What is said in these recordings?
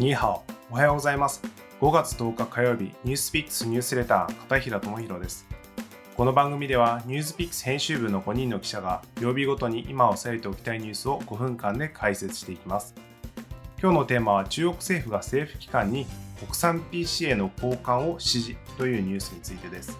ニーハオ、おはようございます。5月10日火曜日、ニュースピックスニュースレター、片平智弘です。この番組では、ニュースピックス編集部の5人の記者が、曜日ごとに今押さえておきたいニュースを5分間で解説していきます。今日のテーマは、中国政府が政府機関に国産 PC への交換を指示というニュースについてです。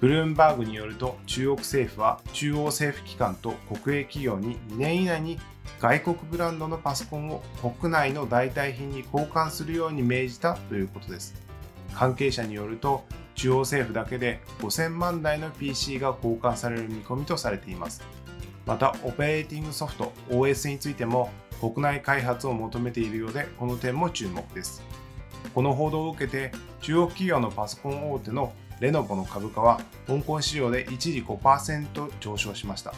ブルームバーグによると、中国政府は中央政府機関と国営企業に2年以内に外国ブランドのパソコンを国内の代替品に交換するように命じたということです。関係者によると、中央政府だけで5000万台の PC が交換される見込みとされています。また、オペレーティングソフト OS についても国内開発を求めているようで、この点も注目です。この報道を受けて、中国企業のパソコン大手のレノボの株価は香港市場で一時5%上昇しました。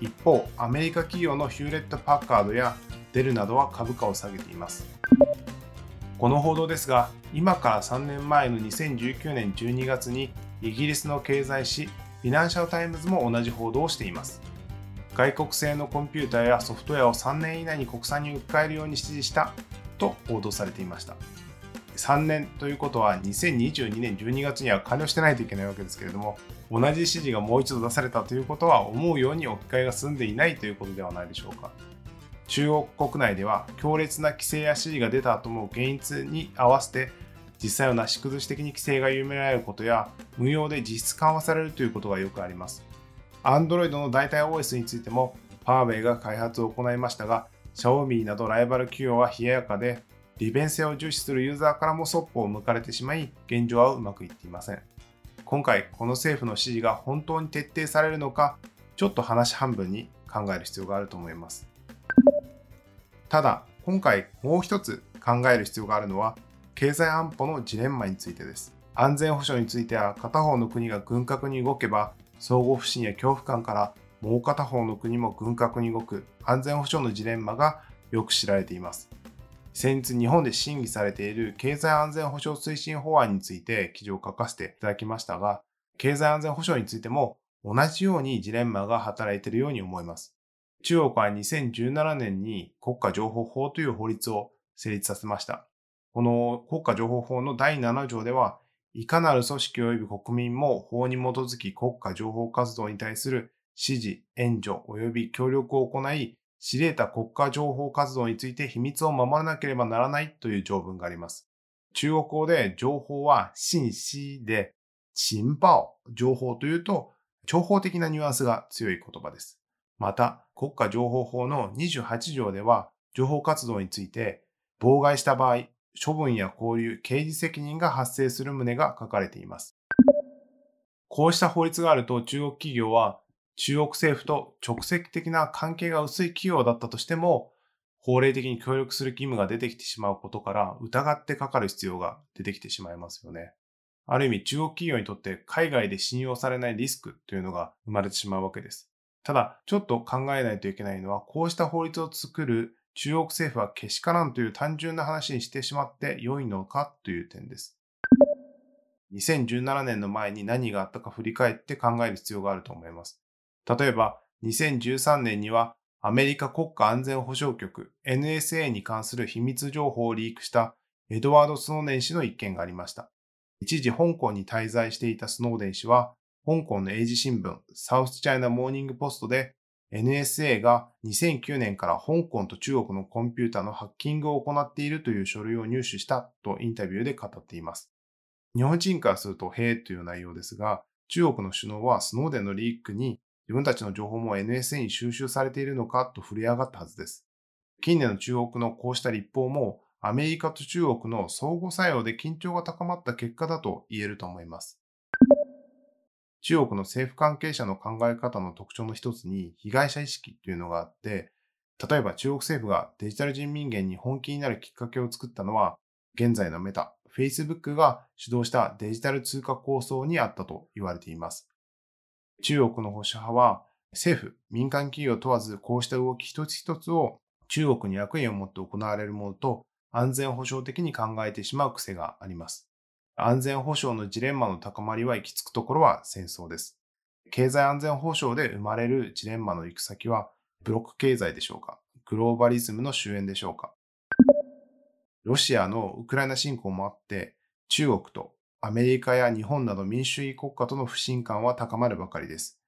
一方、アメリカ企業のヒューレット・パッカードやデルなどは株価を下げています。この報道ですが、今から3年前の2019年12月にイギリスの経済誌フィナンシャル・タイムズも同じ報道をしています。外国製のコンピューターやソフトウェアを3年以内に国産に切り替えるように指示したと報道されていました。3年ということは2022年12月には完了してないといけないわけですけれども同じ指示がもう一度出されたということは思うように置き換えが進んでいないということではないでしょうか。中国国内では強烈な規制や指示が出た後も現実に合わせて実際はなし崩し的に規制が緩められることや無用で実質緩和されるということがよくあります。Android の代替 OS についてもパーウェイが開発を行いましたが Xiaomi などライバル企業は冷ややかで利便性を重視するユーザーからもそっぽを向かれてしまい、現状はうまくいっていません。今回、この政府の指示が本当に徹底されるのか、ちょっと話半分に考える必要があると思います。ただ、今回もう一つ考える必要があるのは、経済安保のジレンマについてです。安全保障については、片方の国が軍拡に動けば、相互不信や恐怖感からもう片方の国も軍拡に動く安全保障のジレンマがよく知られています。先日日本で審議されている経済安全保障推進法案について記事を書かせていただきましたが、経済安全保障についても同じようにジレンマが働いているように思います。中国は2017年に国家情報法という法律を成立させました。この国家情報法の第7条では、いかなる組織及び国民も法に基づき国家情報活動に対する指示、援助及び協力を行い、知り得た国家情報活動について秘密を守らなければならないという条文があります。中国語で情報は信息で、情報、情報というと、情報的なニュアンスが強い言葉です。また、国家情報法の28条では、情報活動について、妨害した場合、処分や交流、刑事責任が発生する旨が書かれています。こうした法律があると中国企業は中国政府と直接的な関係が薄い企業だったとしても、法令的に協力する義務が出てきてしまうことから疑ってかかる必要が出てきてしまいますよね。ある意味中国企業にとって海外で信用されないリスクというのが生まれてしまうわけです。ただ、ちょっと考えないといけないのは、こうした法律を作る中国政府はけしからんという単純な話にしてしまって良いのかという点です。2017年の前に何があったか振り返って考える必要があると思います。例えば、2013年にはアメリカ国家安全保障局 NSA に関する秘密情報をリークしたエドワード・スノーデン氏の一件がありました。一時香港に滞在していたスノーデン氏は、香港の英字新聞サウスチャイナモーニングポストで NSA が2009年から香港と中国のコンピュータのハッキングを行っているという書類を入手したとインタビューで語っています。日本人からすると、へえという内容ですが、中国の首脳はスノーデンのリークに自分たちの情報も NSA に収集されているのかと触れ上がったはずです。近年の中国のこうした立法もアメリカと中国の相互作用で緊張が高まった結果だと言えると思います。中国の政府関係者の考え方の特徴の一つに被害者意識というのがあって、例えば中国政府がデジタル人民元に本気になるきっかけを作ったのは、現在のメタ、Facebook が主導したデジタル通貨構想にあったと言われています。中国の保守派は政府、民間企業問わずこうした動き一つ一つを中国に悪意を持って行われるものと安全保障的に考えてしまう癖があります。安全保障のジレンマの高まりは行き着くところは戦争です。経済安全保障で生まれるジレンマの行く先はブロック経済でしょうかグローバリズムの終焉でしょうかロシアのウクライナ侵攻もあって、中国とアメリカや日本など民主主義国家との不信感は高まるばかりです。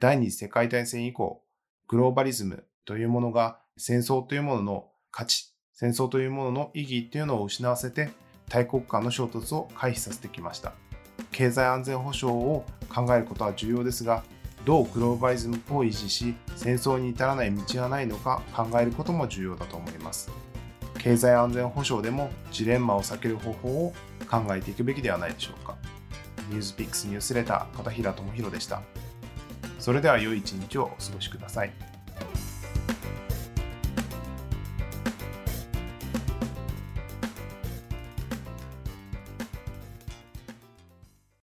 第二次世界大戦以降、グローバリズムというものが戦争というものの価値、戦争というものの意義というのを失わせて大国間の衝突を回避させてきました。経済安全保障を考えることは重要ですが、どうグローバリズムを維持し、戦争に至らない道がないのか考えることも重要だと思います。経済安全保障でもジレンマを避ける方法を考えていくべきではないでしょうか。ニュースピックスニュースレター片平智弘でした。それでは良い一日をお過ごしください。